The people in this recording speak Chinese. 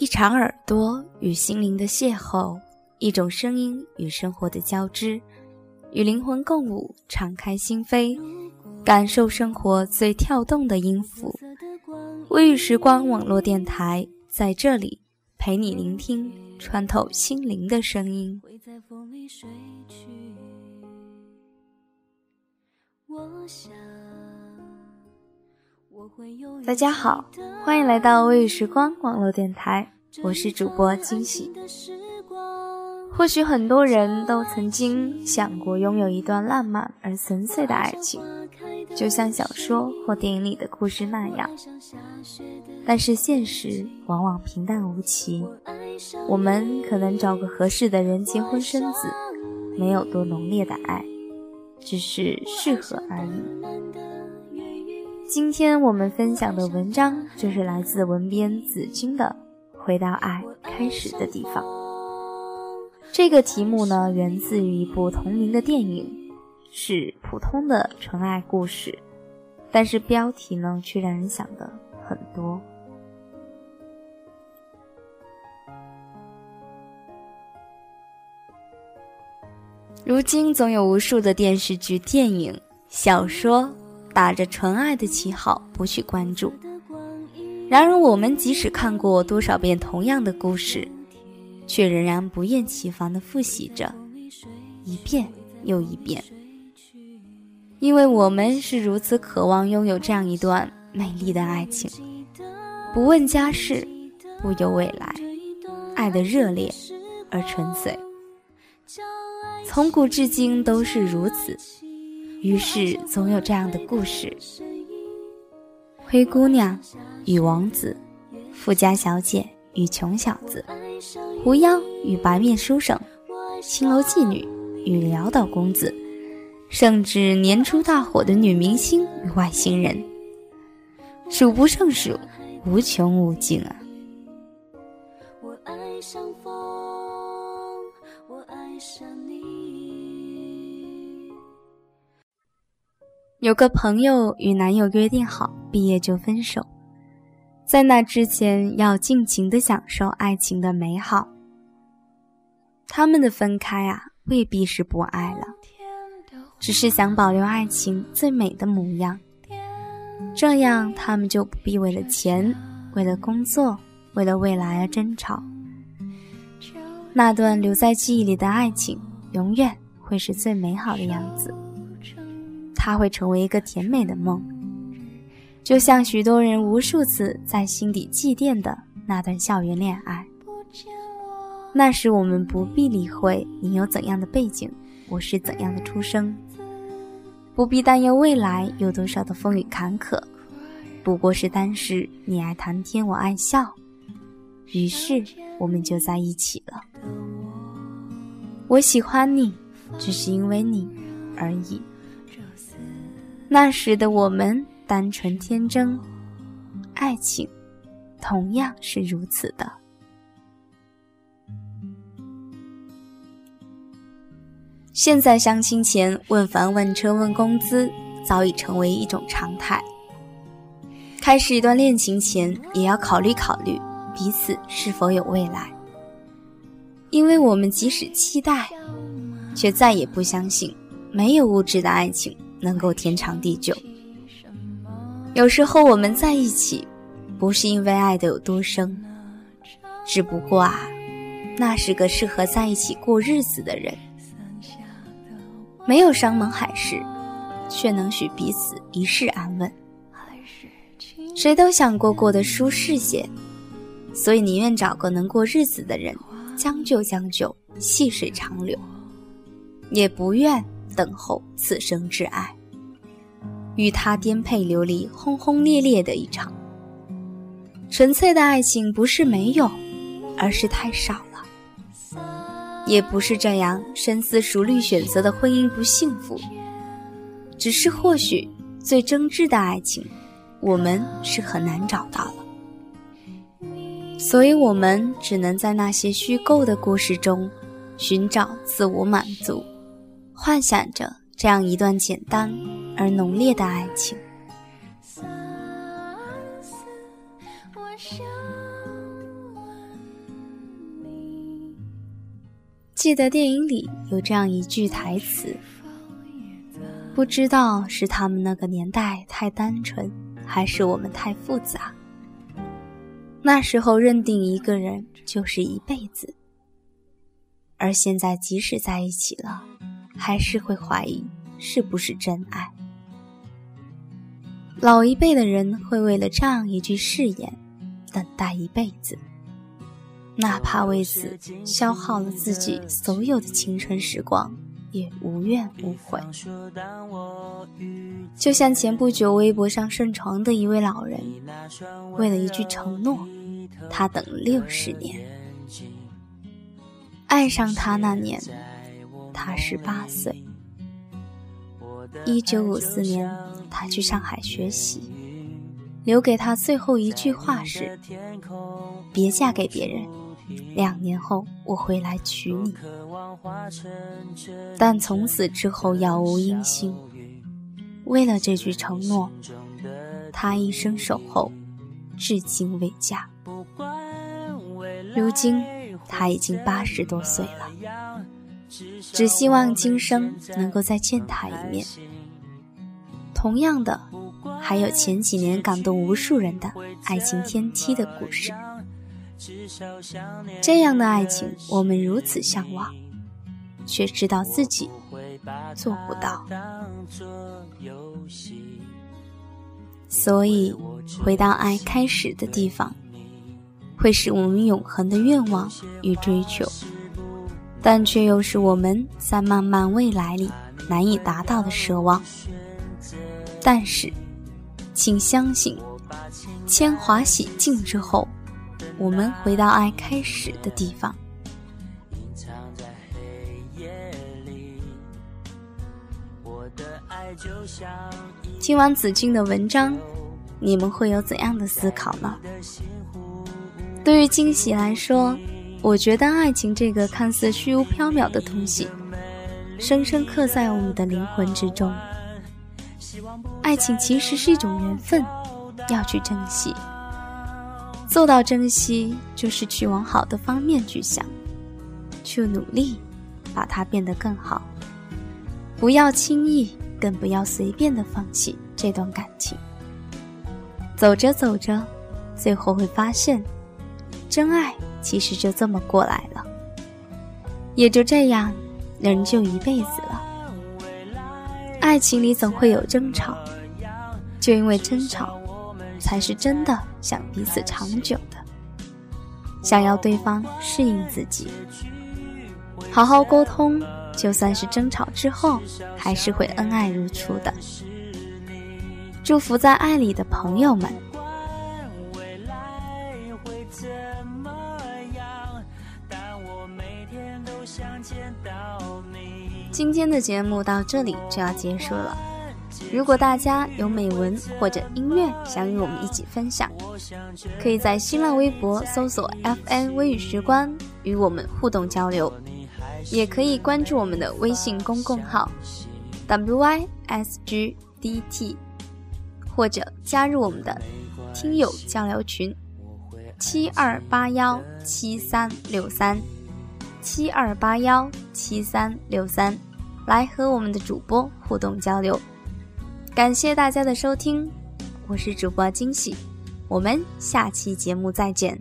一场耳朵与心灵的邂逅，一种声音与生活的交织，与灵魂共舞，敞开心扉，感受生活最跳动的音符。微雨时光网络电台在这里陪你聆听穿透心灵的声音。我想大家好，欢迎来到微雨时光网络电台，我是主播惊喜。或许很多人都曾经想过拥有一段浪漫而纯粹的爱情，就像小说或电影里的故事那样。但是现实往往平淡无奇，我们可能找个合适的人结婚生子，没有多浓烈的爱，只是适合而已。今天我们分享的文章就是来自文编子君的《回到爱开始的地方》。这个题目呢，源自于一部同名的电影，是普通的纯爱故事，但是标题呢，却让人想的很多。如今总有无数的电视剧、电影、小说。打着纯爱的旗号不去关注，然而我们即使看过多少遍同样的故事，却仍然不厌其烦地复习着，一遍又一遍，因为我们是如此渴望拥有这样一段美丽的爱情，不问家世，不忧未来，爱的热烈而纯粹，从古至今都是如此。于是，总有这样的故事：灰姑娘与王子，富家小姐与穷小子，狐妖与白面书生，青楼妓女与潦倒公子，甚至年初大火的女明星与外星人，数不胜数，无穷无尽啊！我爱上风，我爱上有个朋友与男友约定好毕业就分手，在那之前要尽情的享受爱情的美好。他们的分开啊，未必是不爱了，只是想保留爱情最美的模样。这样他们就不必为了钱、为了工作、为了未来而争吵。那段留在记忆里的爱情，永远会是最美好的样子。它会成为一个甜美的梦，就像许多人无数次在心底祭奠的那段校园恋爱。那时我们不必理会你有怎样的背景，我是怎样的出生，不必担忧未来有多少的风雨坎坷，不过是当时你爱谈天，我爱笑，于是我们就在一起了。我喜欢你，只是因为你而已。那时的我们单纯天真，爱情同样是如此的。现在相亲前问房问车问工资早已成为一种常态。开始一段恋情前也要考虑考虑彼此是否有未来，因为我们即使期待，却再也不相信没有物质的爱情。能够天长地久。有时候我们在一起，不是因为爱的有多深，只不过啊，那是个适合在一起过日子的人。没有山盟海誓，却能许彼此一世安稳。谁都想过过得舒适些，所以宁愿找个能过日子的人，将就将就，细水长流，也不愿等候此生挚爱，与他颠沛流离、轰轰烈烈的一场。纯粹的爱情不是没有，而是太少了；也不是这样深思熟虑选择的婚姻不幸福，只是或许最真挚的爱情，我们是很难找到了。所以，我们只能在那些虚构的故事中寻找自我满足，幻想着这样一段简单而浓烈的爱情。记得电影里有这样一句台词，不知道是他们那个年代太单纯，还是我们太复杂。那时候认定一个人就是一辈子，而现在即使在一起了，还是会怀疑是不是真爱。老一辈的人会为了这样一句誓言，等待一辈子，哪怕为此消耗了自己所有的青春时光，也无怨无悔。就像前不久微博上盛传的一位老人，为了一句承诺。他等了六十年，爱上他那年，他十八岁。一九五四年，他去上海学习，留给他最后一句话是：“别嫁给别人，两年后我回来娶你。”但从此之后杳无音信。为了这句承诺，他一生守候，至今未嫁。如今他已经八十多岁了，只希望今生能够再见他一面。同样的，还有前几年感动无数人的爱情天梯的故事。这样的爱情，我们如此向往，却知道自己做不到。所以，回到爱开始的地方。会是我们永恒的愿望与追求，但却又是我们在漫漫未来里难以达到的奢望。但是，请相信，铅华洗尽之后，我们回到爱开始的地方。听完子君的文章，你们会有怎样的思考呢？对于惊喜来说，我觉得爱情这个看似虚无缥缈的东西，深深刻在我们的灵魂之中。爱情其实是一种缘分，要去珍惜。做到珍惜，就是去往好的方面去想，去努力，把它变得更好。不要轻易，更不要随便的放弃这段感情。走着走着，最后会发现。真爱其实就这么过来了，也就这样，人就一辈子了。爱情里总会有争吵，就因为争吵，才是真的想彼此长久的，想要对方适应自己，好好沟通，就算是争吵之后，还是会恩爱如初的。祝福在爱里的朋友们。今天的节目到这里就要结束了。如果大家有美文或者音乐想与我们一起分享，可以在新浪微博搜索 “FN 微语时光”与我们互动交流，也可以关注我们的微信公共号 “WYSGDT”，或者加入我们的听友交流群七二八幺七三六三七二八幺七三六三。来和我们的主播互动交流，感谢大家的收听，我是主播惊喜，我们下期节目再见。